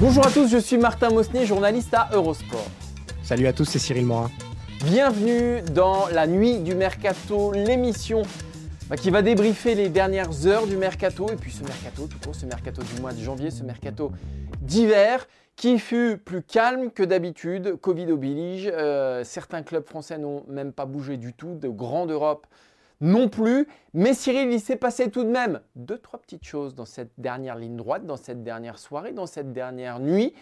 Bonjour à tous, je suis Martin Mosnier, journaliste à Eurosport. Salut à tous, c'est Cyril Morin. Bienvenue dans la nuit du mercato, l'émission bah, qui va débriefer les dernières heures du mercato et puis ce mercato, tout court, ce mercato du mois de janvier, ce mercato d'hiver qui fut plus calme que d'habitude. Covid oblige, euh, certains clubs français n'ont même pas bougé du tout, de grande Europe non plus. Mais Cyril, il s'est passé tout de même deux, trois petites choses dans cette dernière ligne droite, dans cette dernière soirée, dans cette dernière nuit.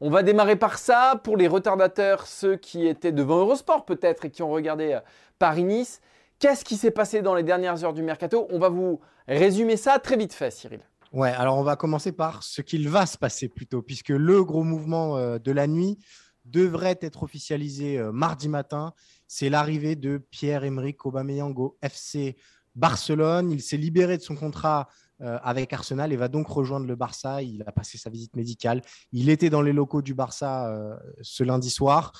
On va démarrer par ça. Pour les retardateurs, ceux qui étaient devant Eurosport peut-être et qui ont regardé euh, Paris-Nice, qu'est-ce qui s'est passé dans les dernières heures du mercato? On va vous résumer ça très vite fait, Cyril. Ouais, alors on va commencer par ce qu'il va se passer plutôt, puisque le gros mouvement euh, de la nuit devrait être officialisé euh, mardi matin. C'est l'arrivée de Pierre-Emerick Aubameyang au FC Barcelone. Il s'est libéré de son contrat euh, avec Arsenal et va donc rejoindre le Barça. Il a passé sa visite médicale. Il était dans les locaux du Barça ce lundi soir.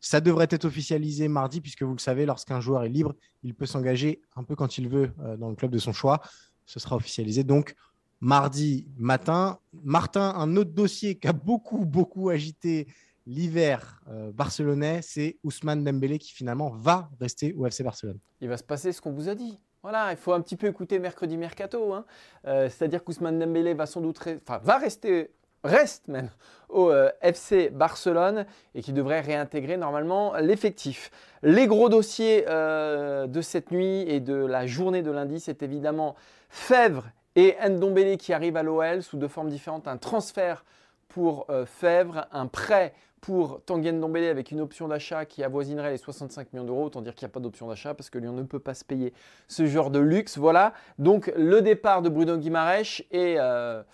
Ça devrait être officialisé mardi, puisque vous le savez, lorsqu'un joueur est libre, il peut s'engager un peu quand il veut dans le club de son choix. Ce sera officialisé donc mardi matin. Martin, un autre dossier qui a beaucoup, beaucoup agité l'hiver euh, barcelonais, c'est Ousmane Dembélé qui finalement va rester au FC Barcelone. Il va se passer ce qu'on vous a dit. Voilà, il faut un petit peu écouter mercredi mercato. Hein. Euh, c'est-à-dire qu'Ousmane Dembélé va sans doute, va rester, reste même au euh, FC Barcelone et qui devrait réintégrer normalement l'effectif. Les gros dossiers de cette nuit et de la journée de lundi, c'est évidemment Fèvre et Ndombele qui arrive à l'OL sous deux formes différentes, un transfert pour euh, Fèvre, un prêt pour Tanguy Ndombele avec une option d'achat qui avoisinerait les 65 millions d'euros. Autant dire qu'il n'y a pas d'option d'achat parce que Lyon ne peut pas se payer ce genre de luxe. Voilà, donc le départ de Bruno Guimaraes est... Euh,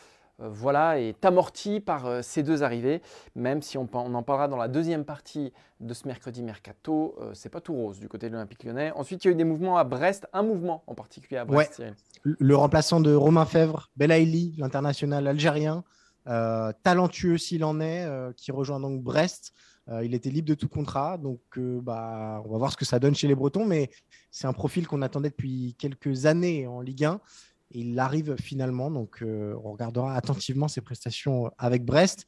euh, voilà, est amorti par ces deux arrivées, même si on, en parlera dans la deuxième partie de ce mercredi mercato, c'est pas tout rose du côté de l'Olympique lyonnais. Ensuite, il y a eu des mouvements à Brest, un mouvement en particulier à Brest le remplaçant de Romain Fèvre, Belaïli, l'international algérien, euh, talentueux s'il en est, euh, qui rejoint donc Brest. Euh, il était libre de tout contrat, donc bah, on va voir ce que ça donne chez les Bretons, mais c'est un profil qu'on attendait depuis quelques années en Ligue 1. Et il arrive finalement, donc on regardera attentivement ses prestations avec Brest.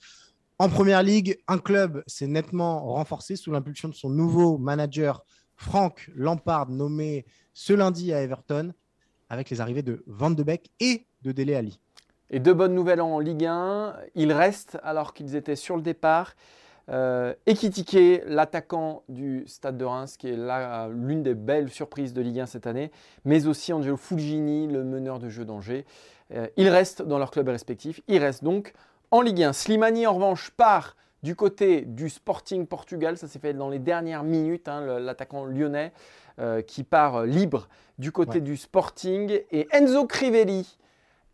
En première ligue, un club s'est nettement renforcé sous l'impulsion de son nouveau manager, Franck Lampard, nommé ce lundi à Everton avec les arrivées de Van de Beek et de Dele Ali. Et deux bonnes nouvelles en Ligue 1. Ils restent alors qu'ils étaient sur le départ. Euh, Ekitike, l'attaquant du Stade de Reims, qui est l'une des belles surprises de Ligue 1 cette année, mais aussi Angelo Fulgini, le meneur de jeu d'Angers. Euh, ils restent dans leur club respectif. Ils restent donc en Ligue 1. Slimani, en revanche, part du côté du Sporting Portugal. Ça s'est fait dans les dernières minutes, hein, l'attaquant lyonnais. Euh, qui part libre du côté du Sporting. Et Enzo Crivelli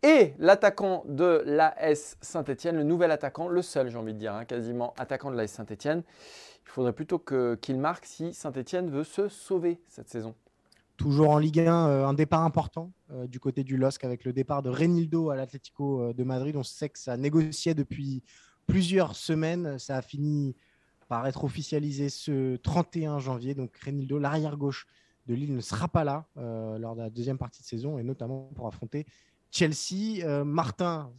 et l'attaquant de l'AS Saint-Etienne, le nouvel attaquant, le seul, j'ai envie de dire, hein, quasiment attaquant de l'AS Saint-Etienne. Il faudrait plutôt qu'il marque si Saint-Etienne veut se sauver cette saison. Toujours en Ligue 1, euh, un départ important euh, du côté du LOSC avec le départ de Renildo à l'Atlético de Madrid. On sait que ça négociait depuis plusieurs semaines. Ça a fini par être officialisé ce 31 janvier. Donc Renildo, l'arrière gauche de Lille, ne sera pas là euh, lors de la deuxième partie de saison et notamment pour affronter Chelsea. Euh, Martin,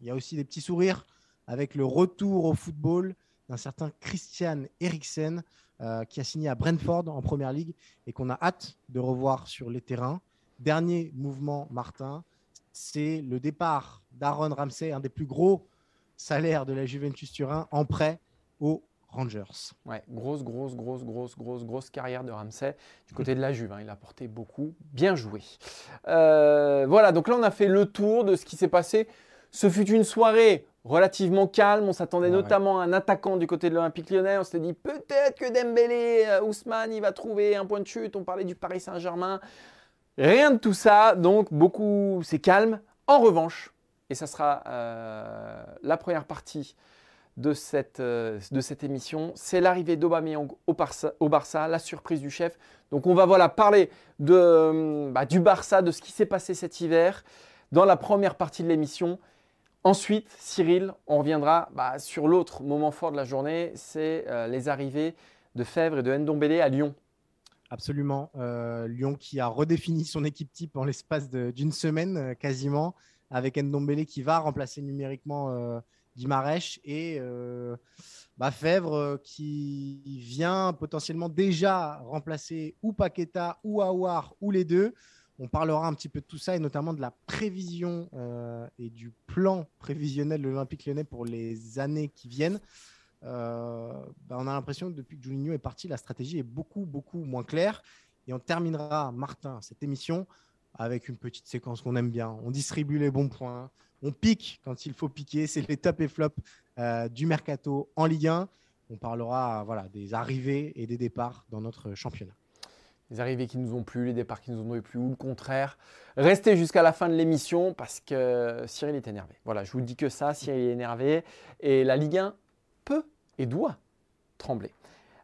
il y a aussi des petits sourires avec le retour au football d'un certain Christian Eriksen euh, qui a signé à Brentford en Première Ligue et qu'on a hâte de revoir sur les terrains. Dernier mouvement, Martin, c'est le départ d'Aaron Ramsey, un des plus gros salaires de la Juventus Turin, en prêt au Rangers. Ouais, grosse, grosse, grosse, grosse, grosse, grosse carrière de Ramsey du côté de la Juve. Hein. Il a porté beaucoup. Bien joué. Euh, voilà, donc là, on a fait le tour de ce qui s'est passé. Ce fut une soirée relativement calme. On s'attendait notamment à un attaquant du côté de l'Olympique lyonnais. On s'était dit peut-être que Dembélé, euh, Ousmane, il va trouver un point de chute. On parlait du Paris Saint-Germain. Rien de tout ça, donc beaucoup, c'est calme. En revanche, et ça sera euh, la première partie de cette, euh, de cette émission, c'est l'arrivée d'Aubameyang au Barça, la surprise du chef. Donc on va voilà, parler de, bah, du Barça, de ce qui s'est passé cet hiver dans la première partie de l'émission. Ensuite, Cyril, on reviendra bah, sur l'autre moment fort de la journée, c'est euh, les arrivées de Fèvre et de Ndombele à Lyon. Absolument. Euh, Lyon qui a redéfini son équipe type en l'espace d'une semaine quasiment, avec Ndombele qui va remplacer numériquement et bah, Fèvre qui vient potentiellement déjà remplacer ou Paqueta ou Aouar ou les deux. On parlera un petit peu de tout ça et notamment de la prévision euh, et du plan prévisionnel de l'Olympique lyonnais pour les années qui viennent. Euh, bah, on a l'impression que depuis que Juninho est parti, la stratégie est beaucoup, beaucoup moins claire. Et on terminera, Martin, cette émission avec une petite séquence qu'on aime bien. On distribue les bons points, on pique quand il faut piquer. C'est les top et flop euh, du mercato en Ligue 1. On parlera voilà, des arrivées et des départs dans notre championnat les arrivées qui nous ont plu, les départs qui nous ont plu ou le contraire. Restez jusqu'à la fin de l'émission parce que Cyril est énervé. Voilà, je vous dis que ça, Cyril est énervé et la Ligue 1 peut et doit trembler.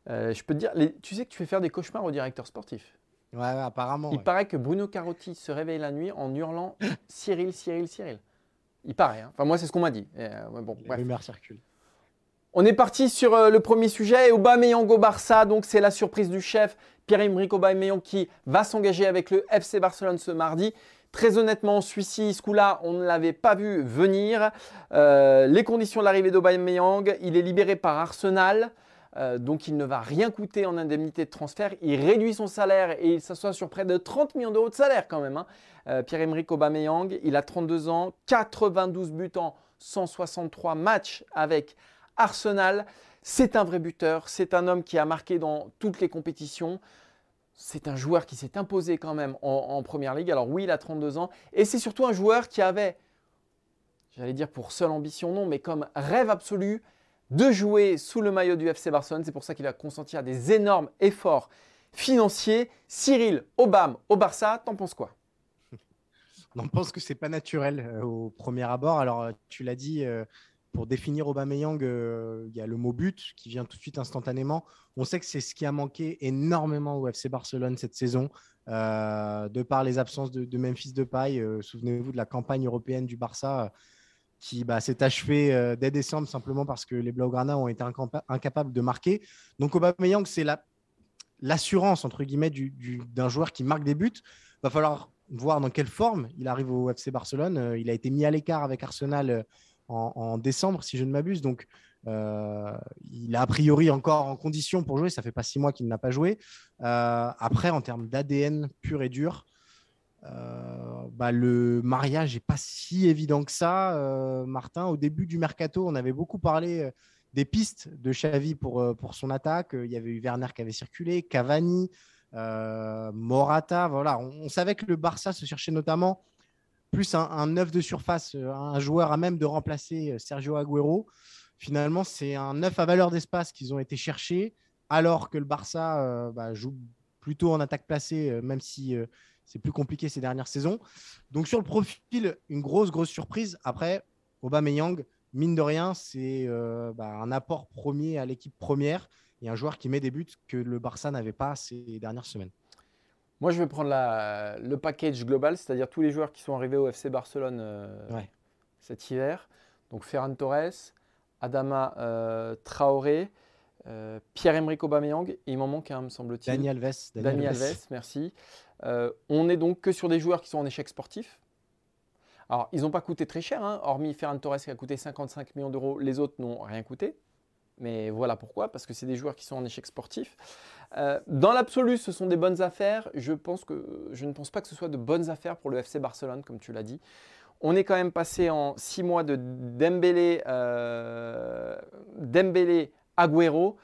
Euh, je peux te dire, tu sais que tu fais faire des cauchemars au directeur sportif. Ouais, apparemment. Il paraît que Bruno Carotti se réveille la nuit en hurlant Cyril, Cyril, Cyril. Il paraît. Hein. Enfin, moi, c'est ce qu'on m'a dit. Euh, bon, Les rumeurs circulent. On est parti sur euh, le premier sujet. Aubameyang au Barça, donc c'est la surprise du chef. Pierre-Emerick Aubameyang qui va s'engager avec le FC Barcelone ce mardi. Très honnêtement, celui-ci, ce coup-là, on ne l'avait pas vu venir. Euh, les conditions de l'arrivée d'Aubameyang, il est libéré par Arsenal. Euh, donc il ne va rien coûter en indemnité de transfert. Il réduit son salaire et il s'assoit sur près de 30 millions d'euros de salaire quand même. Hein. Pierre-Emerick Aubameyang, il a 32 ans, 92 buts en 163 matchs avec Arsenal. C'est un vrai buteur, c'est un homme qui a marqué dans toutes les compétitions. C'est un joueur qui s'est imposé quand même en, Première Ligue. Alors oui, il a 32 ans. Et c'est surtout un joueur qui avait, j'allais dire pour seule ambition, non, mais comme rêve absolu de jouer sous le maillot du FC Barcelone. C'est pour ça qu'il a consenti à des énormes efforts financiers. Cyril Obama au Barça, t'en penses quoi? On pense que c'est pas naturel euh, au premier abord. Alors, euh, tu l'as dit, euh, pour définir Aubameyang, euh, il y a le mot but qui vient tout de suite instantanément. On sait que c'est ce qui a manqué énormément au FC Barcelone cette saison, de par les absences de, de Memphis Depay. Euh, souvenez-vous de la campagne européenne du Barça qui bah, s'est achevée dès décembre simplement parce que les Blaugrana ont été incapables de marquer. Donc Aubameyang, c'est l'assurance entre guillemets d'un joueur qui marque des buts. Va falloir voir dans quelle forme il arrive au FC Barcelone. il a été mis à l'écart avec Arsenal en, décembre, si je ne m'abuse. Donc, euh, il a a priori encore en condition pour jouer. Ça fait pas six mois qu'il n'a pas joué. Euh, après, en termes d'ADN pur et dur, euh, bah, le mariage n'est pas si évident que ça. Martin, au début du mercato, on avait beaucoup parlé des pistes de Xavi pour, pour son attaque. Il y avait eu Werner qui avait circulé, Cavani, Morata. Voilà, on, savait que le Barça se cherchait notamment plus un, neuf de surface, euh, un joueur à même de remplacer euh, Sergio Agüero. Finalement, c'est un neuf à valeur d'espace qu'ils ont été chercher, alors que le Barça euh, bah, joue plutôt en attaque placée, même si c'est plus compliqué ces dernières saisons. Donc sur le profil, une grosse, grosse surprise. Après, Aubameyang, mine de rien, c'est bah, un apport premier à l'équipe première et un joueur qui met des buts que le Barça n'avait pas ces dernières semaines. Moi, je vais prendre le package global, c'est-à-dire tous les joueurs qui sont arrivés au FC Barcelone euh, cet hiver. Donc Ferran Torres, Adama euh, Traoré, euh, Pierre-Emerick Aubameyang, et il m'en manque un, me semble-t-il. Dani Alves. Dani, Alves. merci. on est donc que sur des joueurs qui sont en échec sportif. Alors, ils n'ont pas coûté très cher, hein, hormis Ferran Torres qui a coûté 55 millions d'euros, les autres n'ont rien coûté. Mais voilà pourquoi, parce que c'est des joueurs qui sont en échec sportif. Euh, dans l'absolu, ce sont des bonnes affaires. Je, pense que, je ne pense pas que ce soit de bonnes affaires pour le FC Barcelone, comme tu l'as dit. On est quand même passé en six mois de Dembélé, euh, Dembélé Agüero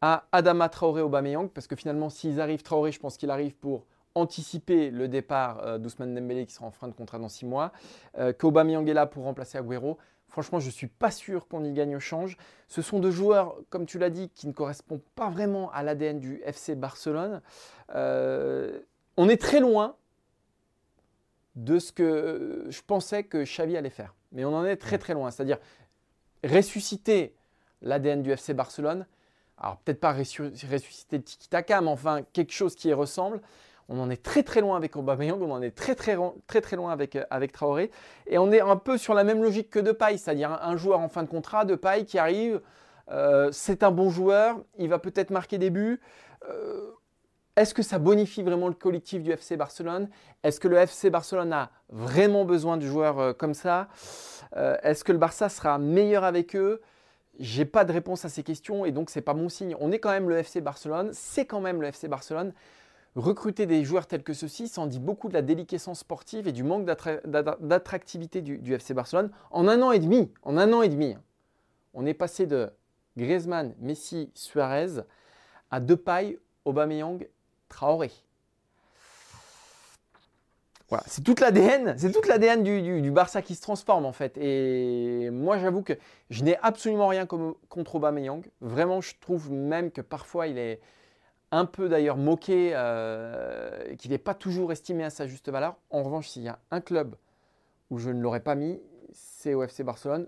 à Adama Traoré Aubameyang, parce que finalement, s'ils arrivent, Traoré, je pense qu'il arrive pour anticiper le départ euh, d'Ousmane Dembélé qui sera en fin de contrat dans six mois, euh, qu'Aubameyang est là pour remplacer Agüero. Franchement, je ne suis pas sûr qu'on y gagne au change. Ce sont deux joueurs, comme tu l'as dit, qui ne correspondent pas vraiment à l'ADN du FC Barcelone. Euh, on est très loin de ce que je pensais que Xavi allait faire. Mais on en est très très loin. C'est-à-dire ressusciter l'ADN du FC Barcelone. Alors peut-être pas ressusciter tiki-taka, mais enfin quelque chose qui y ressemble. On en est très très loin avec Aubameyang, on en est très très très très loin avec, euh, avec Traoré. Et on est un peu sur la même logique que Depay, c'est-à-dire un, joueur en fin de contrat, Depay qui arrive, euh, c'est un bon joueur, il va peut-être marquer des buts. Euh, est-ce que ça bonifie vraiment le collectif du FC Barcelone? Est-ce que le FC Barcelone a vraiment besoin de joueurs comme ça? Est-ce que le Barça sera meilleur avec eux? J'ai pas de réponse à ces questions et donc c'est pas mon signe. On est quand même le FC Barcelone, c'est quand même le FC Barcelone. Recruter des joueurs tels que ceux-ci, ça dit beaucoup de la déliquescence sportive et du manque d'attractivité du, FC Barcelone. En un an et demi, en un an et demi, on est passé de Griezmann, Messi, Suarez à Depay, Aubameyang, Traoré. Voilà, c'est toute l'ADN, c'est toute l'ADN du, Barça qui se transforme en fait. Et moi, j'avoue que je n'ai absolument rien contre Aubameyang. Vraiment, je trouve même que parfois il est, un peu d'ailleurs moqué, euh, qu'il n'est pas toujours estimé à sa juste valeur. En revanche, s'il y a un club où je ne l'aurais pas mis, c'est au FC Barcelone,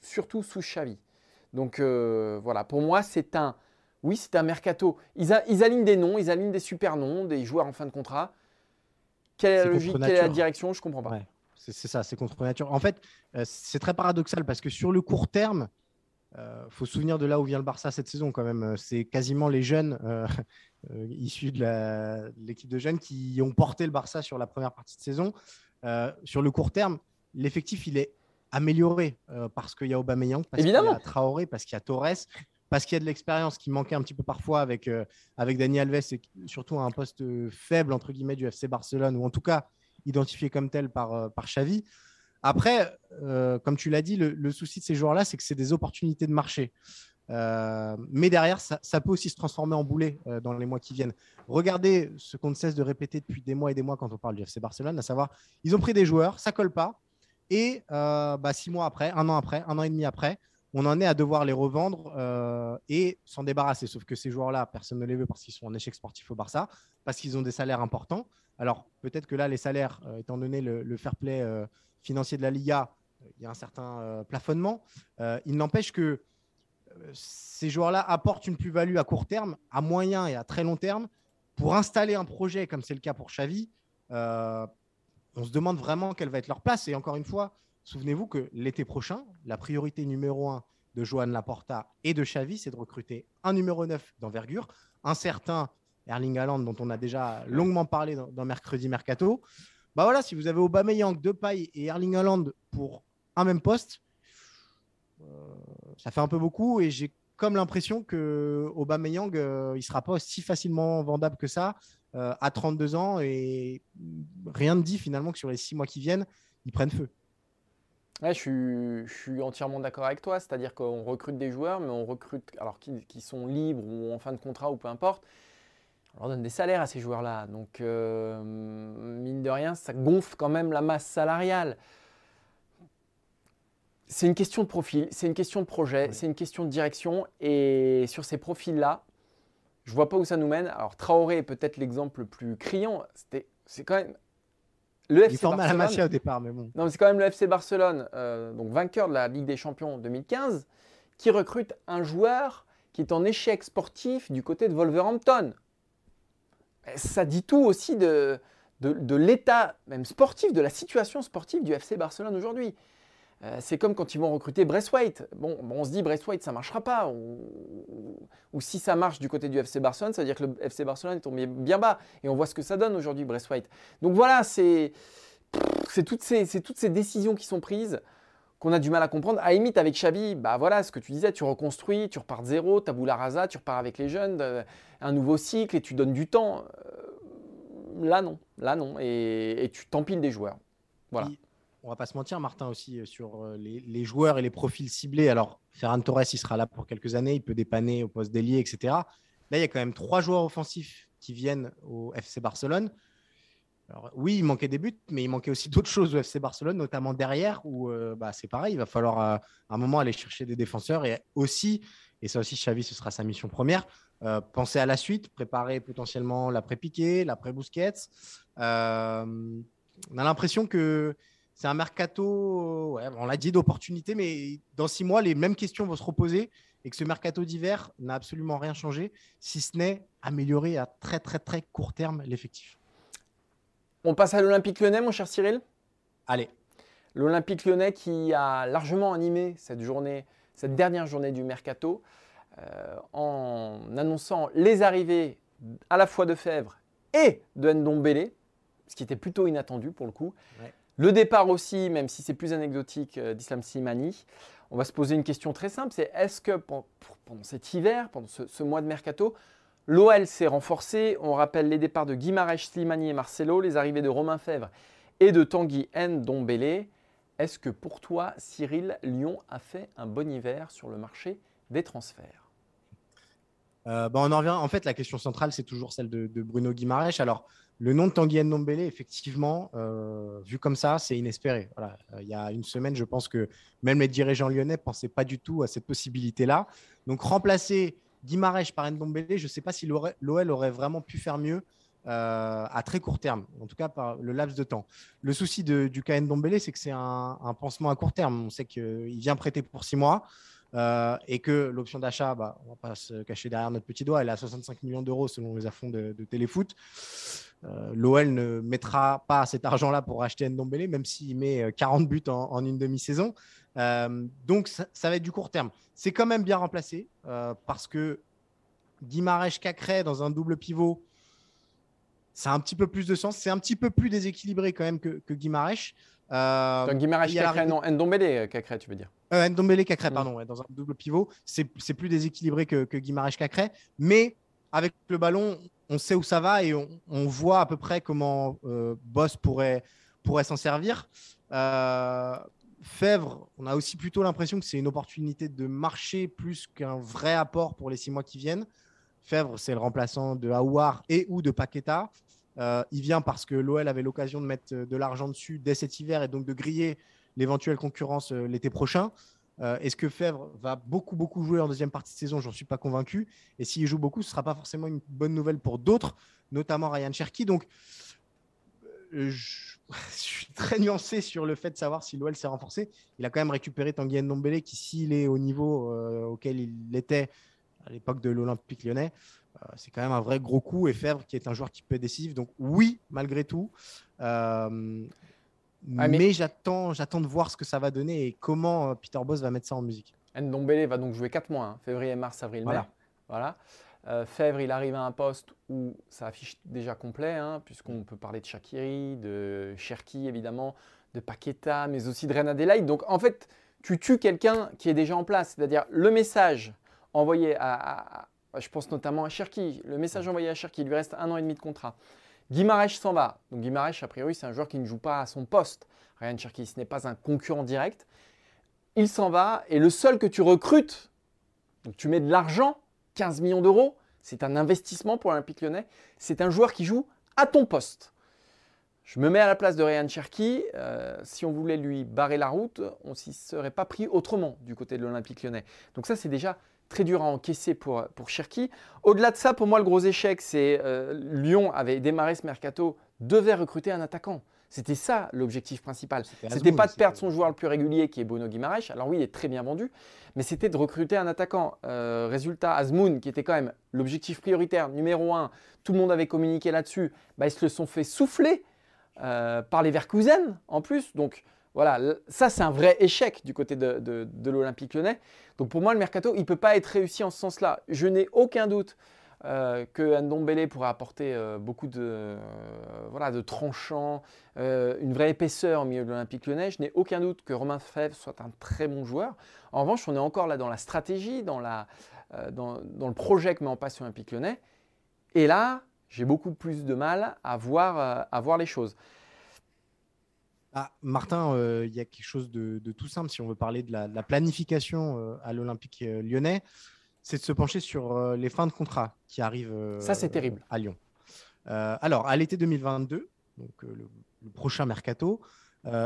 surtout sous Xavi. Donc euh, voilà, pour moi, c'est un, oui, c'est un mercato. Ils, alignent des noms, ils alignent des super noms, des joueurs en fin de contrat. Quelle est, la logique, quelle est la direction? Je comprends pas. c'est ça, c'est contre nature. En fait, euh, c'est très paradoxal parce que sur le court terme, il euh, faut se souvenir de là où vient le Barça cette saison quand même. C'est quasiment les jeunes euh, euh, issus de l'équipe de jeunes qui ont porté le Barça sur la première partie de saison. sur le court terme, l'effectif il est amélioré parce qu'il y a Aubameyang, parce qu'il y a Traoré, parce qu'il y a Torres, parce qu'il y a de l'expérience qui manquait un petit peu parfois avec, avec Dani Alves et surtout à un poste faible entre guillemets du FC Barcelone ou en tout cas identifié comme tel par, par Xavi. Après, euh, comme tu l'as dit, le, souci de ces joueurs-là, c'est que c'est des opportunités de marché. Euh, mais derrière, ça, peut aussi se transformer en boulet euh, dans les mois qui viennent. Regardez ce qu'on ne cesse de répéter depuis des mois et des mois quand on parle du FC Barcelone, à savoir, ils ont pris des joueurs, ça colle pas, et bah, six mois après, un an après, un an et demi après, on en est à devoir les revendre et s'en débarrasser. Sauf que ces joueurs-là, personne ne les veut parce qu'ils sont en échec sportif au Barça, parce qu'ils ont des salaires importants. Alors peut-être que là, les salaires, étant donné le fair play financier de la Liga, il y a un certain euh, plafonnement. Euh, il n'empêche que euh, ces joueurs-là apportent une plus-value à court terme, à moyen et à très long terme. Pour installer un projet, comme c'est le cas pour Xavi, on se demande vraiment quelle va être leur place. Et encore une fois, souvenez-vous que l'été prochain, la priorité numéro un de Johan Laporta et de Xavi, c'est de recruter un numéro 9 d'envergure, un certain Erling Haaland dont on a déjà longuement parlé dans Mercredi Mercato, bah voilà, si vous avez Aubameyang, Depay et Erling Haaland pour un même poste, euh, ça fait un peu beaucoup et j'ai comme l'impression que Aubameyang, euh, il sera pas aussi facilement vendable que ça euh, à 32 ans et rien ne dit finalement que sur les six mois qui viennent, ils prennent feu. Je, suis, je, suis, entièrement d'accord avec toi. C'est-à-dire qu'on recrute des joueurs, mais on recrute alors qui, sont libres ou en fin de contrat ou peu importe on leur donne des salaires à ces joueurs-là. Donc, euh, mine de rien, ça gonfle quand même la masse salariale. C'est une question de profil, c'est une question de projet, c'est une question de direction. Et sur ces profils-là, je ne vois pas où ça nous mène. Alors, Traoré est peut-être l'exemple le plus criant. C'est quand même. Le FC Il Barcelone. au départ, mais bon. Non, c'est quand même le FC Barcelone, euh, donc vainqueur de la Ligue des Champions 2015, qui recrute un joueur qui est en échec sportif du côté de Wolverhampton ça dit tout aussi de, de, l'état même sportif, de la situation sportive du FC Barcelone aujourd'hui. Euh, c'est comme quand ils vont recruter Braithwaite. Bon, on se dit Braithwaite, ça ne marchera pas. Ou, si ça marche du côté du FC Barcelone, ça veut dire que le FC Barcelone est tombé bien bas. Et on voit ce que ça donne aujourd'hui, Braithwaite. Donc voilà, c'est toutes, ces, décisions qui sont prises qu'on a du mal à comprendre. À limite, avec Xavi, bah voilà, ce que tu disais, tu reconstruis, tu repars de zéro, la rasa, tu repars avec les jeunes, euh, un nouveau cycle et tu donnes du temps. Euh, là, non. Là, non. Et, tu t'empiles des joueurs. Voilà. On va pas se mentir, Martin, aussi, euh, sur les, joueurs et les profils ciblés. Alors, Ferran Torres, il sera là pour quelques années, il peut dépanner au poste d'ailier, etc. Là, il y a quand même trois joueurs offensifs qui viennent au FC Barcelone oui, il manquait des buts, mais il manquait aussi d'autres choses au FC Barcelone, notamment derrière, où euh, bah, c'est pareil, il va falloir euh, à un moment aller chercher des défenseurs et aussi, et ça aussi, Xavi, ce sera sa mission première, euh, penser à la suite, préparer potentiellement l'après-Piqué, l'après-Bousquets. on a l'impression que c'est un mercato, ouais, on l'a dit, d'opportunité, mais dans six mois, les mêmes questions vont se reposer et que ce mercato d'hiver n'a absolument rien changé, si ce n'est améliorer à très très très court terme l'effectif. On passe à l'Olympique lyonnais, mon cher Cyril? Allez. L'Olympique lyonnais qui a largement animé cette journée, cette dernière journée du mercato, euh, en annonçant les arrivées à la fois de Fèvre et de Ndombele, ce qui était plutôt inattendu pour le coup. Le départ aussi, même si c'est plus anecdotique, euh, d'Islam Slimani. On va se poser une question très simple, c'est est-ce que pendant cet hiver, pendant ce, mois de mercato, l'OL s'est renforcé? On rappelle les départs de Guimarães, Slimani et Marcelo, les arrivées de Romain Fèvre et de Tanguy Ndombele. Est-ce que pour toi, Cyril, Lyon a fait un bon hiver sur le marché des transferts? Euh, bah, on en revient. En fait, la question centrale, c'est toujours celle de, Bruno Guimarães. Alors, le nom de Tanguy Ndombele, effectivement, euh, vu comme ça, c'est inespéré. Euh, il y a une semaine, je pense que même les dirigeants lyonnais ne pensaient pas du tout à cette possibilité-là. Donc, remplacer Guimarães par Ndombele, je ne sais pas si l'OL aurait vraiment pu faire mieux à très court terme, en tout cas par le laps de temps. Le souci du cas Ndombele, c'est que c'est un, un, pansement à court terme. On sait qu'il vient prêter pour six mois. Euh, et que l'option d'achat, bah, on ne va pas se cacher derrière notre petit doigt, elle est à 65 millions d'euros selon les affonds de, Téléfoot. Euh, L'OL ne mettra pas cet argent-là pour acheter Ndombele, même s'il met 40 euh, buts en, une demi-saison. donc, ça, va être du court terme. C'est quand même bien remplacé parce que Guimarães Cacré dans un double pivot, ça a un petit peu plus de sens. C'est un petit peu plus déséquilibré quand même que, que. Euh, Donc Guimarães Cacré, non, Ndombele Cacré, tu veux dire euh, Ndombele Cacré, mm. pardon, dans un double pivot. C'est plus déséquilibré que, que Guimarães Cacré. Mais avec le ballon, on sait où ça va et on, voit à peu près comment euh, Boss pourrait, pourrait s'en servir. Euh, Fèvre, on a aussi plutôt l'impression que c'est une opportunité de marcher plus qu'un vrai apport pour les six mois qui viennent. Fèvre, c'est le remplaçant de Aouar et ou de Paqueta. Euh, il vient parce que l'OL avait l'occasion de mettre euh, de l'argent dessus dès cet hiver et donc de griller l'éventuelle concurrence euh, l'été prochain. Est-ce que Fèvre va beaucoup, beaucoup jouer en deuxième partie de saison? J'en suis pas convaincu. Et s'il joue beaucoup, ce sera pas forcément une bonne nouvelle pour d'autres, notamment Ryan Cherky. Donc, je... suis très nuancé sur le fait de savoir si l'OL s'est renforcé. Il a quand même récupéré Tanguy Ndombele, qui, s'il est au niveau auquel il était à l'époque de l'Olympique lyonnais, c'est quand même un vrai gros coup. Et Fèvre, qui est un joueur qui peut être décisif. Donc, oui, malgré tout. Euh, mais, j'attends, j'attends de voir ce que ça va donner et comment euh, Peter Boss va mettre ça en musique. Ndombele va donc jouer 4 mois, hein. février, mars, avril, mai. Voilà. Fèvre, il arrive à un poste où ça affiche déjà complet, hein, puisqu'on peut parler de Shakiri, de Cherki évidemment, de Paqueta, mais aussi de Ren Adelaide. Donc en fait, tu tues quelqu'un qui est déjà en place. C'est-à-dire le message envoyé à, je pense notamment à Cherki. Le message envoyé à Cherki, il lui reste un an et demi de contrat. Guimarães s'en va. Donc Guimarães, a priori, c'est un joueur qui ne joue pas à son poste. Ryan Cherki, ce n'est pas un concurrent direct. Il s'en va et le seul que tu recrutes, donc tu mets de l'argent, 15 millions d'euros, c'est un investissement pour l'Olympique lyonnais. C'est un joueur qui joue à ton poste. Je me mets à la place de Ryan Cherki. Euh, si on voulait lui barrer la route, on s'y serait pas pris autrement du côté de l'Olympique lyonnais. Donc ça, c'est déjà très dur à encaisser pour, pour Cherki. Au-delà de ça, pour moi, le gros échec, c'est euh, Lyon avait démarré ce mercato, devait recruter un attaquant. C'était ça l'objectif principal. C'était pas de perdre son joueur le plus régulier qui est Bono Guimaraes. Alors oui, il est très bien vendu, mais c'était de recruter un attaquant. Euh, résultat, Azmoun, qui était quand même l'objectif prioritaire numéro un, tout le monde avait communiqué là-dessus, bah, ils se le sont fait souffler euh, par les Verkusen en plus. Donc voilà, ça c'est un vrai échec du côté de, l'Olympique lyonnais. Donc pour moi, le mercato, il ne peut pas être réussi en ce sens-là. Je n'ai aucun doute euh, que Ndombele pourrait apporter euh, beaucoup de, euh, voilà, de tranchants, une vraie épaisseur au milieu de l'Olympique lyonnais. Je n'ai aucun doute que Romain Fèvre soit un très bon joueur. En revanche, on est encore là dans la stratégie, dans, la, dans, le projet que met en place l'Olympique lyonnais. Et là, j'ai beaucoup plus de mal à voir les choses. Ah, Martin, euh, il y a quelque chose de, tout simple si on veut parler de la, planification euh, à l'Olympique euh, lyonnais, c'est de se pencher sur les fins de contrat qui arrivent Ça, c'est terrible. à Lyon. alors, à l'été 2022, donc le, prochain mercato,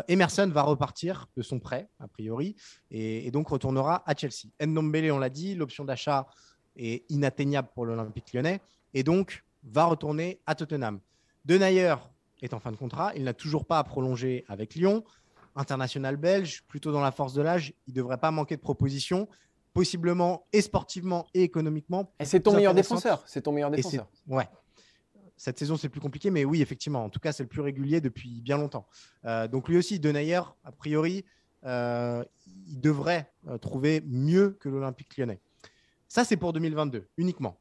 Emerson va repartir de son prêt, a priori, et, donc retournera à Chelsea. Ndombele, on l'a dit, l'option d'achat est inatteignable pour l'Olympique lyonnais, et donc va retourner à Tottenham. De Nayer, est en fin de contrat. Il n'a toujours pas prolongé avec Lyon. International belge, plutôt dans la force de l'âge, il ne devrait pas manquer de propositions, possiblement et sportivement et économiquement. Et c'est ton meilleur défenseur. C'est ton meilleur défenseur. Ouais. Cette saison, c'est plus compliqué, mais oui, effectivement. En tout cas, c'est le plus régulier depuis bien longtemps. Euh, donc lui aussi, Denayer, a priori, euh, il devrait euh, trouver mieux que l'Olympique lyonnais. Ça, c'est pour 2022 uniquement.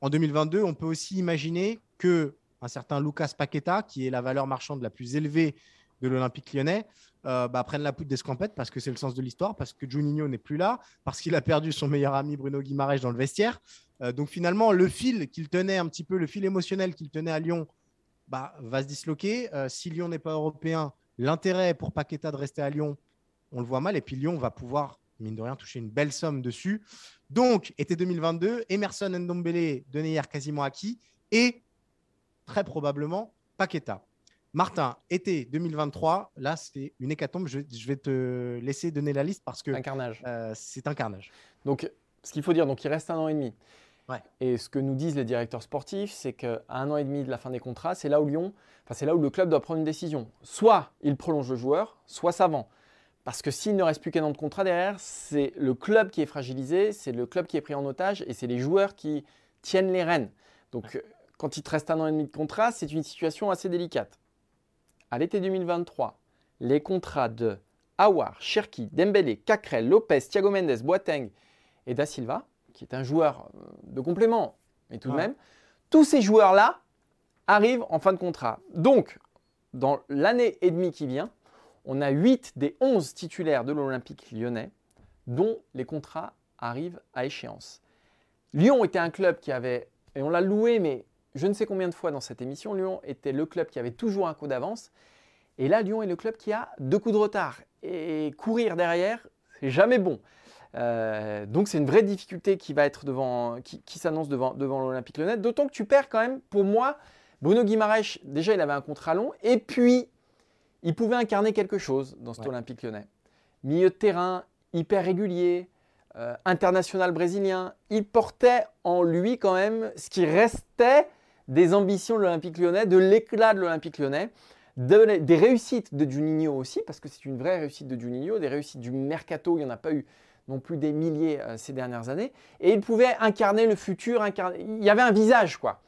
En 2022, on peut aussi imaginer que un certain Lucas Paqueta, qui est la valeur marchande la plus élevée de l'Olympique lyonnais, euh, bah, prenne la poudre d'escampette parce que c'est le sens de l'histoire, parce que Juninho n'est plus là, parce qu'il a perdu son meilleur ami Bruno Guimaraes dans le vestiaire. Euh, donc finalement, le fil qu'il tenait un petit peu, le fil émotionnel qu'il tenait à Lyon, bah, va se disloquer. Euh, si Lyon n'est pas européen, l'intérêt pour Paqueta de rester à Lyon, on le voit mal. Et puis Lyon va pouvoir, mine de rien, toucher une belle somme dessus. Donc, été 2022, Emerson Ndombele, Deneyer quasiment acquis, et très probablement Paqueta. Martin, été 2023, là c'est une hécatombe. Je, vais te laisser donner la liste parce que un carnage. Euh, c'est un carnage. Donc, ce qu'il faut dire, donc il reste un an et demi. Ouais. Et ce que nous disent les directeurs sportifs, c'est qu'à un an et demi de la fin des contrats, c'est là où Lyon, enfin c'est là où le club doit prendre une décision. Soit il prolonge le joueur, soit ça vend. Parce que s'il ne reste plus qu'un an de contrat derrière, c'est le club qui est fragilisé, c'est le club qui est pris en otage et c'est les joueurs qui tiennent les rênes. Donc, quand il te reste un an et demi de contrat, c'est une situation assez délicate à l'été 2023, les contrats de Awar, Cherki, Dembélé, Cacrel, Lopez, Thiago Mendes, Boateng et Da Silva, qui est un joueur euh, de complément, mais tout de même, tous ces joueurs-là arrivent en fin de contrat. Donc, dans l'année et demie qui vient, on a 8 des 11 titulaires de l'Olympique lyonnais dont les contrats arrivent à échéance. Lyon était un club qui avait, et on l'a loué, mais je ne sais combien de fois dans cette émission, Lyon était le club qui avait toujours un coup d'avance. Et là, Lyon est le club qui a deux coups de retard. Et courir derrière, c'est jamais bon. Euh, donc c'est une vraie difficulté qui va être devant, qui, s'annonce devant, devant l'Olympique Lyonnais. D'autant que tu perds quand même, pour moi, Bruno Guimaraes, déjà il avait un contrat long, et puis il pouvait incarner quelque chose dans cet Olympique Lyonnais. Milieu de terrain, hyper régulier, euh, international brésilien, il portait en lui quand même ce qui restait des ambitions de l'Olympique lyonnais, de l'éclat de l'Olympique lyonnais, des réussites de Juninho aussi, parce que c'est une vraie réussite de Juninho, des réussites du mercato, il n'y en a pas eu non plus des milliers euh, ces dernières années. Et il pouvait incarner le futur, incarner... il y avait un visage, quoi.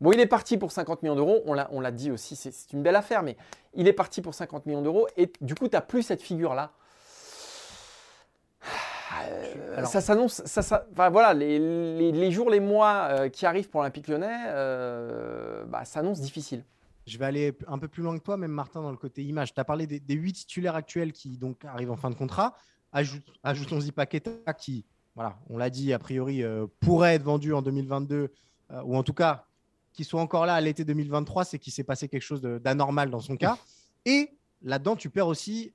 Bon, il est parti pour 50 millions d'euros, on l'a dit aussi, c'est une belle affaire, mais il est parti pour 50 millions d'euros, et du coup, tu n'as plus cette figure-là. Euh, ça s'annonce, ça, voilà, les, jours, les mois euh, qui arrivent pour l'Olympique lyonnais euh, bah, s'annoncent difficiles. Je vais aller un peu plus loin que toi, même Martin, dans le côté image. Tu as parlé des, huit titulaires actuels qui donc arrivent en fin de contrat. ajoutons-y Paqueta qui, voilà, on l'a dit, a priori, pourrait être vendu en 2022, ou en tout cas, qui soit encore là à l'été 2023, c'est qu'il s'est passé quelque chose d'anormal dans son cas. Et là-dedans, tu perds aussi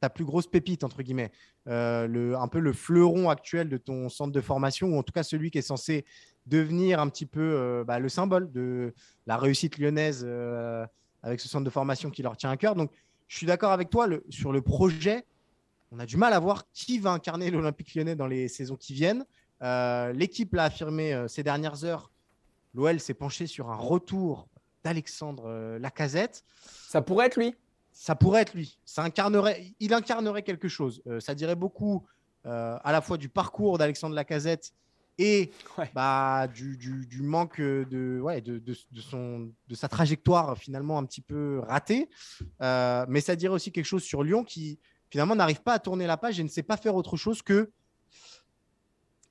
ta plus grosse pépite, entre guillemets, euh, un peu le fleuron actuel de ton centre de formation, ou en tout cas celui qui est censé devenir un petit peu euh, bah, le symbole de la réussite lyonnaise euh, avec ce centre de formation qui leur tient à cœur. Donc, je suis d'accord avec toi sur le projet. On a du mal à voir qui va incarner l'Olympique lyonnais dans les saisons qui viennent. L'équipe l'a affirmé ces dernières heures. L'OL s'est penché sur un retour d'Alexandre Lacazette. Ça pourrait être lui ça pourrait être lui. Ça incarnerait, il incarnerait quelque chose. Euh, ça dirait beaucoup euh, à la fois du parcours d'Alexandre Lacazette et bah, du, manque de, ouais, de, son, de sa trajectoire finalement un petit peu ratée. Euh, mais ça dirait aussi quelque chose sur Lyon qui finalement n'arrive pas à tourner la page et ne sait pas faire autre chose que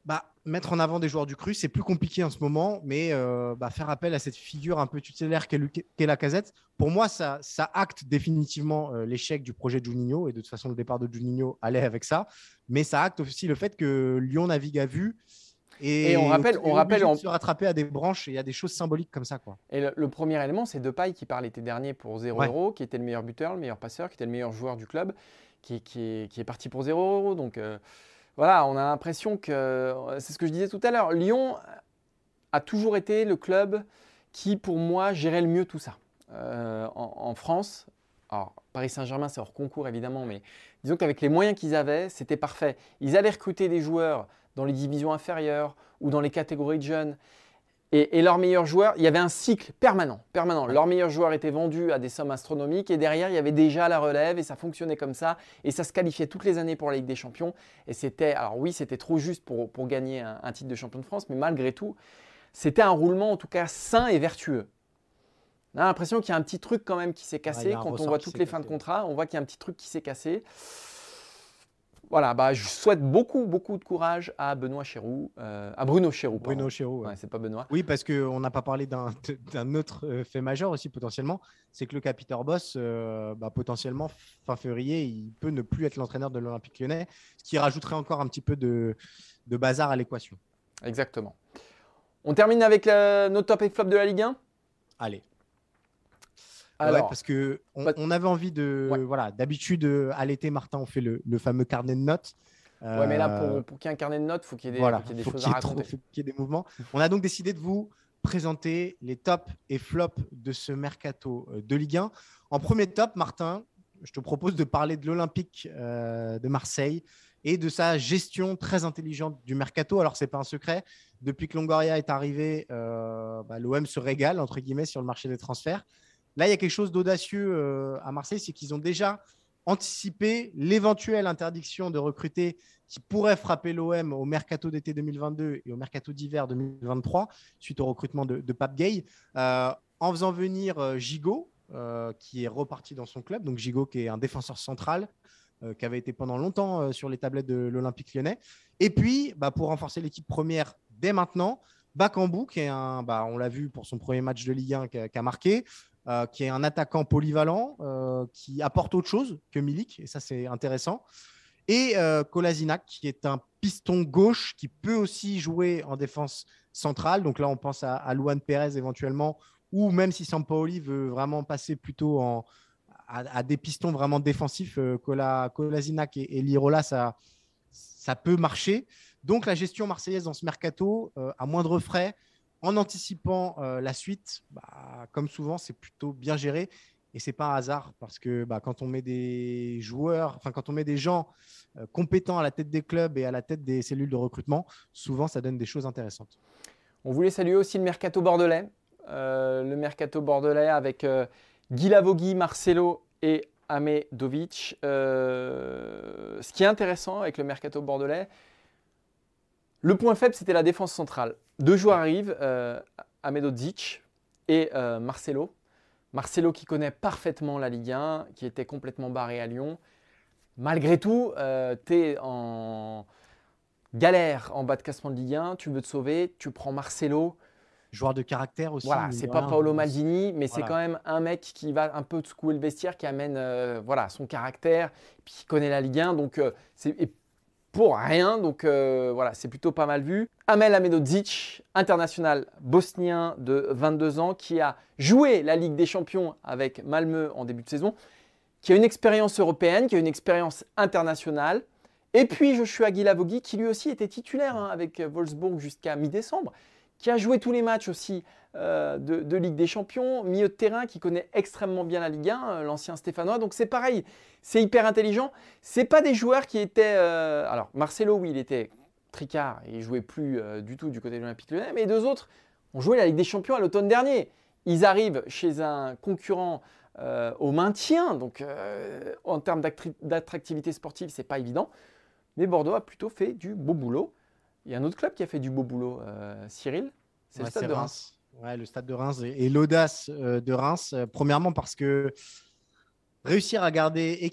bah, mettre en avant des joueurs du cru, c'est plus compliqué en ce moment, mais euh, bah, faire appel à cette figure un peu tutélaire qu'est la casette, pour moi, ça, ça acte définitivement euh, l'échec du projet de Juninho, et de toute façon, le départ de Juninho allait avec ça, mais ça acte aussi le fait que Lyon navigue à vue. Et, on rappelle, on rappelle, on se rattraper à des branches et il y a des choses symboliques comme ça, quoi. Et le, premier élément, c'est Depay qui parle l'été dernier pour 0 euros, qui était le meilleur buteur, le meilleur passeur, qui était le meilleur joueur du club, qui, qui, est, qui est, parti pour 0 euros. Donc euh, voilà, on a l'impression que, c'est ce que je disais tout à l'heure, Lyon a toujours été le club qui, pour moi, gérait le mieux tout ça. Euh, en, France, alors Paris Saint-Germain, c'est hors concours évidemment, mais disons qu'avec les moyens qu'ils avaient, c'était parfait. Ils allaient recruter des joueurs dans les divisions inférieures ou dans les catégories de jeunes. Et, leurs meilleurs joueurs, il y avait un cycle permanent, permanent. Leurs meilleurs joueurs étaient vendus à des sommes astronomiques et derrière, il y avait déjà la relève et ça fonctionnait comme ça. Et ça se qualifiait toutes les années pour la Ligue des Champions. Et c'était, alors oui, c'était trop juste pour, pour gagner un, titre de champion de France, mais malgré tout, c'était un roulement en tout cas sain et vertueux. On a l'impression qu'il y a un petit truc quand même qui s'est cassé. Quand on voit toutes les fins de contrat, on voit qu'il y a un petit truc qui s'est cassé voilà, bah, je souhaite beaucoup, beaucoup de courage à Benoît Chéroux, euh, à Bruno Chéroux. Bruno Chéroux, ouais. c'est pas Benoît. Oui, parce qu'on n'a pas parlé d'un autre euh, fait majeur aussi potentiellement, c'est que le capitaine Boss, euh, bah, potentiellement fin février, il peut ne plus être l'entraîneur de l'Olympique Lyonnais, ce qui rajouterait encore un petit peu de, bazar à l'équation. Exactement. On termine avec nos top et flop de la Ligue 1 Allez. Alors, parce que on, avait envie de, voilà, d'habitude euh, à l'été, Martin, on fait le, fameux carnet de notes. Ouais, mais là, pour, euh, pour qu'il y ait un carnet de notes, faut qu'il y ait des, voilà, faut qu'il y ait des choses à raconter. Il faut qu'il y ait des mouvements. On a donc décidé de vous présenter les tops et flops de ce mercato euh, de Ligue 1. En premier top, Martin, je te propose de parler de l'Olympique de Marseille et de sa gestion très intelligente du mercato. Alors, ce n'est pas un secret. Depuis que Longoria est arrivé, bah, l'OM se régale, entre guillemets, sur le marché des transferts. Là, il y a quelque chose d'audacieux euh, à Marseille, c'est qu'ils ont déjà anticipé l'éventuelle interdiction de recruter qui pourrait frapper l'OM au mercato d'été 2022 et au mercato d'hiver 2023 suite au recrutement de, Pape Gay, euh, en faisant venir euh, Gigot, qui est reparti dans son club. Donc Gigot, qui est un défenseur central, qui avait été pendant longtemps sur les tablettes de l'Olympique lyonnais. Et puis, bah, pour renforcer l'équipe première dès maintenant, Bakambu, qui est un, bah, on l'a vu pour son premier match de Ligue 1 qui a marqué, euh, qui est un attaquant polyvalent, euh, qui apporte autre chose que Milik, et ça c'est intéressant. Et euh, qui est un piston gauche qui peut aussi jouer en défense centrale. Donc là, on pense à, à Luan Perez éventuellement, ou même si Sampaoli veut vraiment passer plutôt en, à, des pistons vraiment défensifs, Kolasinac et, et Lirola, ça, ça peut marcher. Donc la gestion marseillaise dans ce mercato, à moindre frais, en anticipant euh, la suite, bah, comme souvent, c'est plutôt bien géré. Et c'est pas un hasard parce que bah, quand on met des joueurs, enfin quand on met des gens euh, compétents à la tête des clubs et à la tête des cellules de recrutement, souvent ça donne des choses intéressantes. On voulait saluer aussi le mercato bordelais, euh, le mercato bordelais avec Guy Lavogui, Marcelo et Amedovic. ce qui est intéressant avec le mercato bordelais, le point faible, c'était la défense centrale. Deux joueurs arrivent, euh, Amedodzic et euh, Marcelo. Marcelo qui connaît parfaitement la Ligue 1, qui était complètement barré à Lyon. Malgré tout, euh, tu es en galère en bas de classement de Ligue 1, tu veux te sauver, tu prends Marcelo. Joueur de caractère aussi. Voilà, c'est pas Paolo Maldini, mais c'est quand même un mec qui va un peu secouer le vestiaire, qui amène voilà, son caractère, puis qui connaît la Ligue 1. Donc, c'est pour rien. Donc euh, voilà, c'est plutôt pas mal vu. Amel Amedodzic, international bosnien de 22 ans, qui a joué la Ligue des Champions avec Malmö en début de saison, qui a une expérience européenne, qui a une expérience internationale. Et puis Joshua Guilavogui, qui lui aussi était titulaire hein, avec Wolfsburg jusqu'à mi-décembre, qui a joué tous les matchs aussi euh, de, Ligue des Champions, milieu de terrain qui connaît extrêmement bien la Ligue 1, euh, l'ancien Stéphanois. Donc c'est pareil, c'est hyper intelligent. C'est pas des joueurs qui étaient. Euh, alors Marcelo, oui, il était tricard il jouait plus du tout du côté de l'Olympique Lyonnais, mais deux autres ont joué la Ligue des Champions à l'automne dernier. Ils arrivent chez un concurrent au maintien, donc en termes d'attractivité sportive, c'est pas évident. Mais Bordeaux a plutôt fait du beau boulot. Il y a un autre club qui a fait du beau boulot, Cyril, c'est le Stade de Reims. Ouais, le stade de Reims et, l'audace euh, de Reims. Euh, premièrement, parce que réussir à garder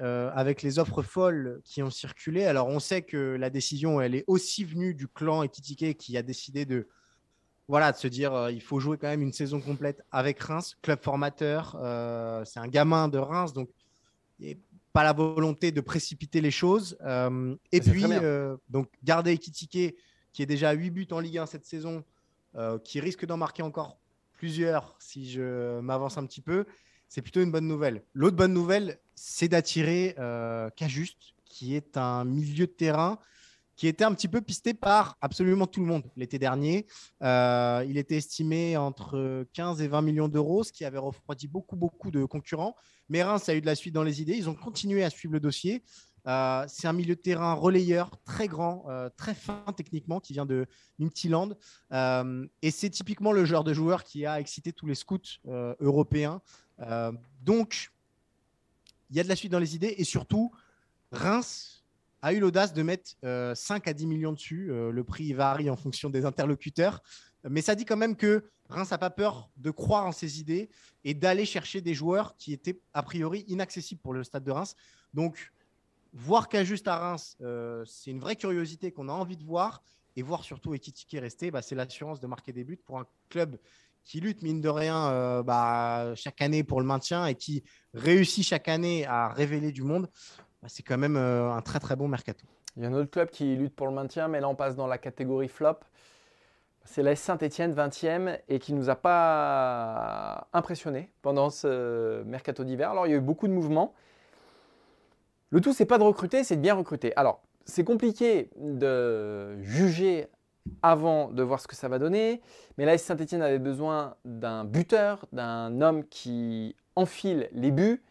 euh, avec les offres folles qui ont circulé. Alors, on sait que la décision, elle est aussi venue du clan Ekitike qui a décidé de, voilà, de se dire il faut jouer quand même une saison complète avec Reims, club formateur. c'est un gamin de Reims, donc il pas la volonté de précipiter les choses. et puis, donc, garder Ekitike qui est déjà à 8 buts en Ligue 1 cette saison euh, qui risque d'en marquer encore plusieurs si je m'avance un petit peu, c'est plutôt une bonne nouvelle. L'autre bonne nouvelle, c'est d'attirer euh, Cajuste, qui est un milieu de terrain qui était un petit peu pisté par absolument tout le monde l'été dernier. Euh, il était estimé entre 15 et 20 millions d'euros, ce qui avait refroidi beaucoup, beaucoup de concurrents. Mais Reims a eu de la suite dans les idées. Ils ont continué à suivre le dossier. Euh, c'est un milieu de terrain relayeur très grand, euh, très fin techniquement, qui vient de Midtjylland. Euh, et c'est typiquement le genre de joueur qui a excité tous les scouts européens. donc, il y a de la suite dans les idées. Et surtout, Reims a eu l'audace de mettre 5 à 10 millions dessus. le prix varie en fonction des interlocuteurs. Mais ça dit quand même que Reims n'a pas peur de croire en ses idées et d'aller chercher des joueurs qui étaient a priori inaccessibles pour le stade de Reims. Donc, voir qu'Ajuste à Reims, euh, c'est une vraie curiosité qu'on a envie de voir. Et voir surtout Ekitiki rester, bah, c'est l'assurance de marquer des buts pour un club qui lutte, mine de rien, euh, bah, chaque année pour le maintien et qui réussit chaque année à révéler du monde. Bah, c'est quand même euh, un très très bon mercato. Il y a un autre club qui lutte pour le maintien, mais là on passe dans la catégorie flop. C'est la Saint-Etienne, 20e, et qui ne nous a pas impressionné pendant ce mercato d'hiver. Alors il y a eu beaucoup de mouvements. Le tout, c'est pas de recruter, c'est de bien recruter. Alors, c'est compliqué de juger avant de voir ce que ça va donner, mais là, Saint-Etienne avait besoin d'un buteur, d'un homme qui enfile les buts.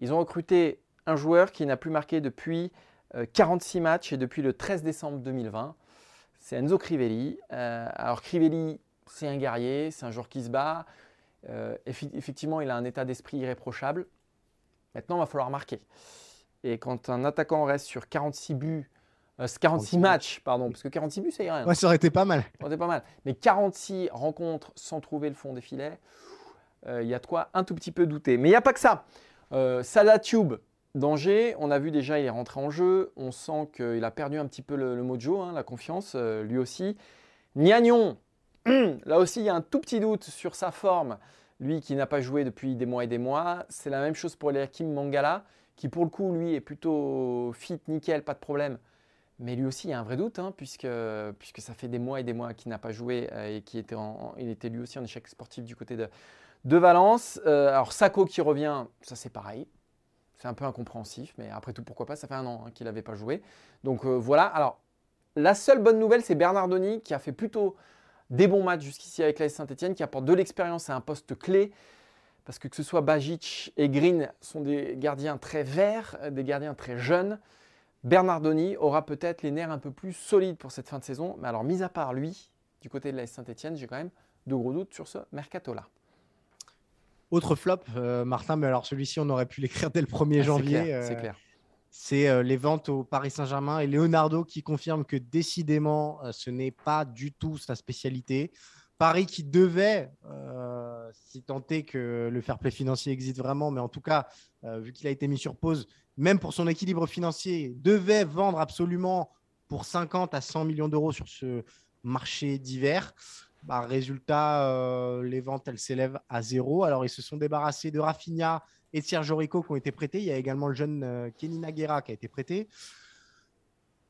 Ils ont recruté un joueur qui n'a plus marqué depuis 46 euh, matchs et depuis le 13 décembre 2020. C'est Enzo Crivelli. Euh, alors Crivelli, c'est un guerrier, c'est un joueur qui se bat. Euh, effectivement, il a un état d'esprit irréprochable. Maintenant, il va falloir marquer. Et quand un attaquant reste sur 46 buts, 46 euh, matchs, pardon, parce que 46 buts, c'est rien. Ouais, ça aurait été pas mal. Ça aurait été pas mal. Mais 46 rencontres sans trouver le fond des filets, euh, il y a de quoi un tout petit peu douter. Mais il n'y a pas que ça. Euh, Salah Tube, danger. On a vu déjà, il est rentré en jeu. On sent qu'il a perdu un petit peu le, mojo, hein, la confiance, euh, lui aussi. Niagnon, là aussi, il y a un tout petit doute sur sa forme. Lui qui n'a pas joué depuis des mois et des mois. C'est la même chose pour Eliakim Mangala qui pour le coup, lui, est plutôt fit, nickel, pas de problème. Mais lui aussi, il y a un vrai doute, hein, puisque, puisque ça fait des mois et des mois qu'il n'a pas joué euh, et qui était il était lui aussi en échec sportif du côté de, de Valence. Euh, alors Sako qui revient, ça c'est pareil. C'est un peu incompréhensif, mais après tout, pourquoi pas? Ça fait un an hein, qu'il n'avait pas joué. Donc euh, voilà. Alors, la seule bonne nouvelle, c'est Bernardoni qui a fait plutôt des bons matchs jusqu'ici avec la Saint-Etienne, qui apporte de l'expérience à un poste clé parce que que ce soit Bajic et Green sont des gardiens très verts, des gardiens très jeunes. Bernardoni aura peut-être les nerfs un peu plus solides pour cette fin de saison. Mais alors, mis à part lui, du côté de la Saint-Etienne, j'ai quand même de gros doutes sur ce mercato-là. Autre flop, euh, Martin, mais alors celui-ci, on aurait pu l'écrire dès le 1er ah, janvier. C'est clair. C'est euh, les ventes au Paris Saint-Germain et Leonardo qui confirme que décidément, euh, ce n'est pas du tout sa spécialité. Paris qui devait, euh, si tant est que le fair play financier existe vraiment, mais en tout cas, euh, vu qu'il a été mis sur pause, même pour son équilibre financier, devait vendre absolument pour 50 à 100 millions d'euros sur ce marché d'hiver. Bah, résultat, euh, les ventes, elles s'élèvent à zéro. Alors, ils se sont débarrassés de Rafinha et de Sergio Rico qui ont été prêtés. Il y a également le jeune Kenny Naguera qui a été prêté.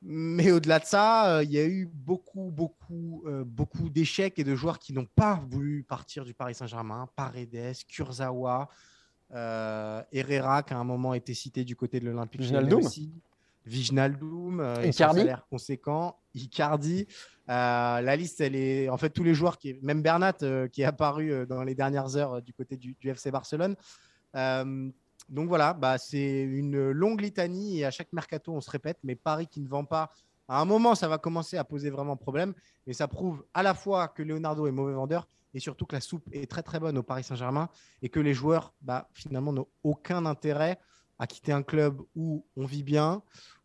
Mais au-delà de ça, euh, il y a eu beaucoup, beaucoup, euh, beaucoup d'échecs et de joueurs qui n'ont pas voulu partir du Paris Saint-Germain. Paredes, Kurzawa, euh, Herrera, qui à un moment a été cité du côté de l'Olympique. Viginaldoum. Viginaldoum, euh, Icardi. salaire conséquent. Icardi. la liste, elle est. En fait, tous les joueurs, qui... même Bernat, qui est apparu dans les dernières heures du côté du, du FC Barcelone donc voilà, bah, c'est une longue litanie et à chaque mercato, on se répète, mais Paris qui ne vend pas, à un moment, ça va commencer à poser vraiment problème. Mais ça prouve à la fois que Leonardo est mauvais vendeur et surtout que la soupe est très très bonne au Paris Saint-Germain et que les joueurs, bah, finalement, n'ont aucun intérêt à quitter un club où on vit bien,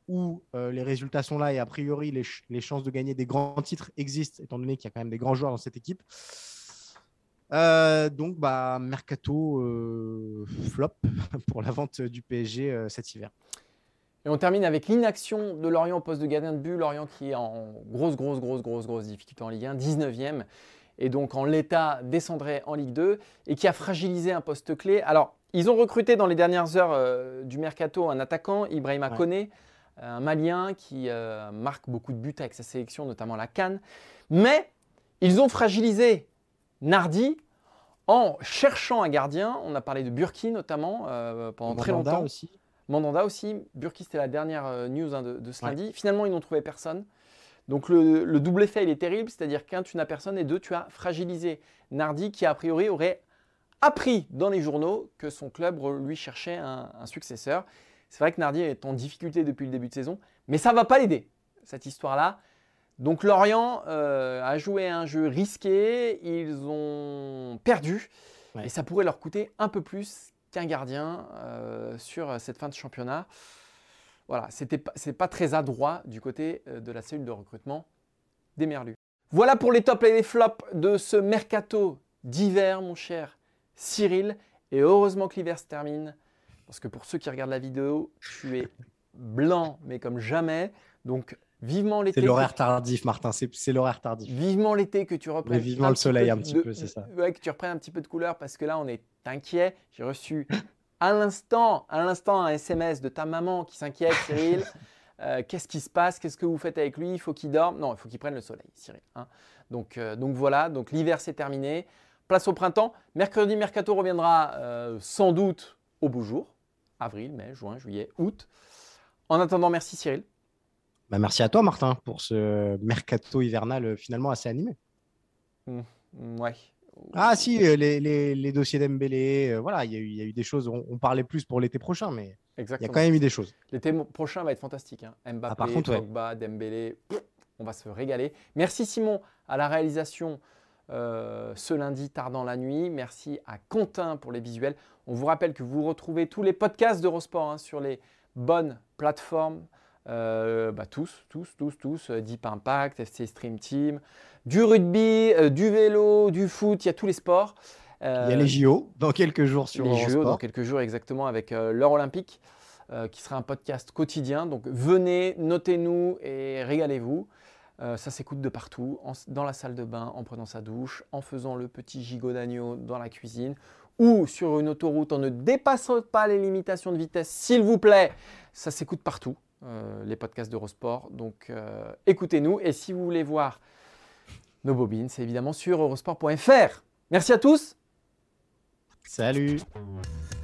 où euh, les résultats sont là et a priori les, chances de gagner des grands titres existent, étant donné qu'il y a quand même des grands joueurs dans cette équipe. Euh, donc, bah, mercato euh, flop pour la vente du PSG cet hiver. Et on termine avec l'inaction de Lorient au poste de gardien de but. Lorient qui est en grosse, grosse, grosse, grosse, grosse difficulté en Ligue 1, 19e, et donc en l'état descendrait en Ligue 2, et qui a fragilisé un poste clé. Alors, ils ont recruté dans les dernières heures du mercato un attaquant, Ibrahima Kone, un Malien qui marque beaucoup de buts avec sa sélection, notamment la Cannes. Mais ils ont fragilisé Nardi, en cherchant un gardien, on a parlé de Burki notamment euh, pendant très longtemps. aussi. Mandanda aussi. Burki, c'était la dernière euh, news hein, de, ce lundi. Finalement, ils n'ont trouvé personne. Donc le, double effet, il est terrible, c'est-à-dire qu'un, tu n'as personne, et deux, tu as fragilisé Nardi, qui a priori aurait appris dans les journaux que son club lui cherchait un, successeur. C'est vrai que Nardi est en difficulté depuis le début de saison, mais ça ne va pas l'aider, cette histoire-là. Donc Lorient euh, a joué un jeu risqué, ils ont perdu, et ça pourrait leur coûter un peu plus qu'un gardien euh, sur cette fin de championnat. Voilà, ce n'est pas très adroit du côté euh, de la cellule de recrutement des Merlus. Voilà pour les tops et les flops de ce mercato d'hiver, mon cher Cyril. Et heureusement que l'hiver se termine, parce que pour ceux qui regardent la vidéo, tu es blanc, mais comme jamais. Donc, vivement l'été. C'est l'horaire tardif, Martin, c'est l'horaire tardif. Vivement l'été que tu reprennes. vivement le soleil un petit peu, c'est ça. Ouais, que tu reprennes un petit peu de couleur, parce que là, on est inquiet. J'ai reçu à l'instant, à l'instant, un SMS de ta maman qui s'inquiète, Cyril. Euh, qu'est-ce qui se passe? Qu'est-ce que vous faites avec lui? Il faut qu'il dorme Non, il faut qu'il prenne le soleil, Cyril. Hein. donc, euh, donc voilà, donc l'hiver c'est terminé. Place au printemps. Mercredi, Mercato reviendra euh, sans doute au beau jour. Avril, mai, juin, juillet, août. En attendant, merci Cyril. Bah, merci à toi, Martin, pour ce mercato hivernal finalement assez animé. Mmh, ouais, ah si, euh, les, dossiers d'Embélé, euh, voilà, il y, a eu des choses, on, parlait plus pour l'été prochain, mais il y a quand même eu des choses. L'été prochain va être fantastique. Hein. Mbappé, ah, par contre, Pogba, Dembélé, on va se régaler. Merci Simon à la réalisation euh, ce lundi tard dans la nuit. Merci à Quentin pour les visuels. On vous rappelle que vous retrouvez tous les podcasts d'Eurosport hein, sur les bonnes plateformes. Bah, tous, tous, tous, tous, Deep Impact, FC Stream Team, du rugby, euh, du vélo, du foot, il y a tous les sports. il y a les JO dans quelques jours sur Les JO dans quelques jours exactement avec euh, l'heure olympique euh, qui sera un podcast quotidien. Donc venez, notez-nous et régalez-vous. Ça s'écoute de partout, dans la salle de bain, en prenant sa douche, en faisant le petit gigot d'agneau dans la cuisine ou sur une autoroute en ne dépassant pas les limitations de vitesse, s'il vous plaît. Ça s'écoute partout, les podcasts d'Eurosport. Donc écoutez-nous et si vous voulez voir nos bobines, c'est évidemment sur eurosport.fr. Merci à tous. Salut.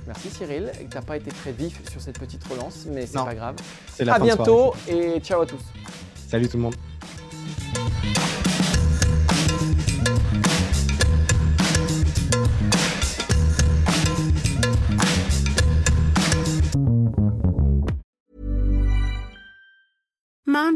Merci Cyril, tu n'as pas été très vif sur cette petite relance, mais c'est pas grave. C'est la à bientôt et ciao à tous. Salut tout le monde.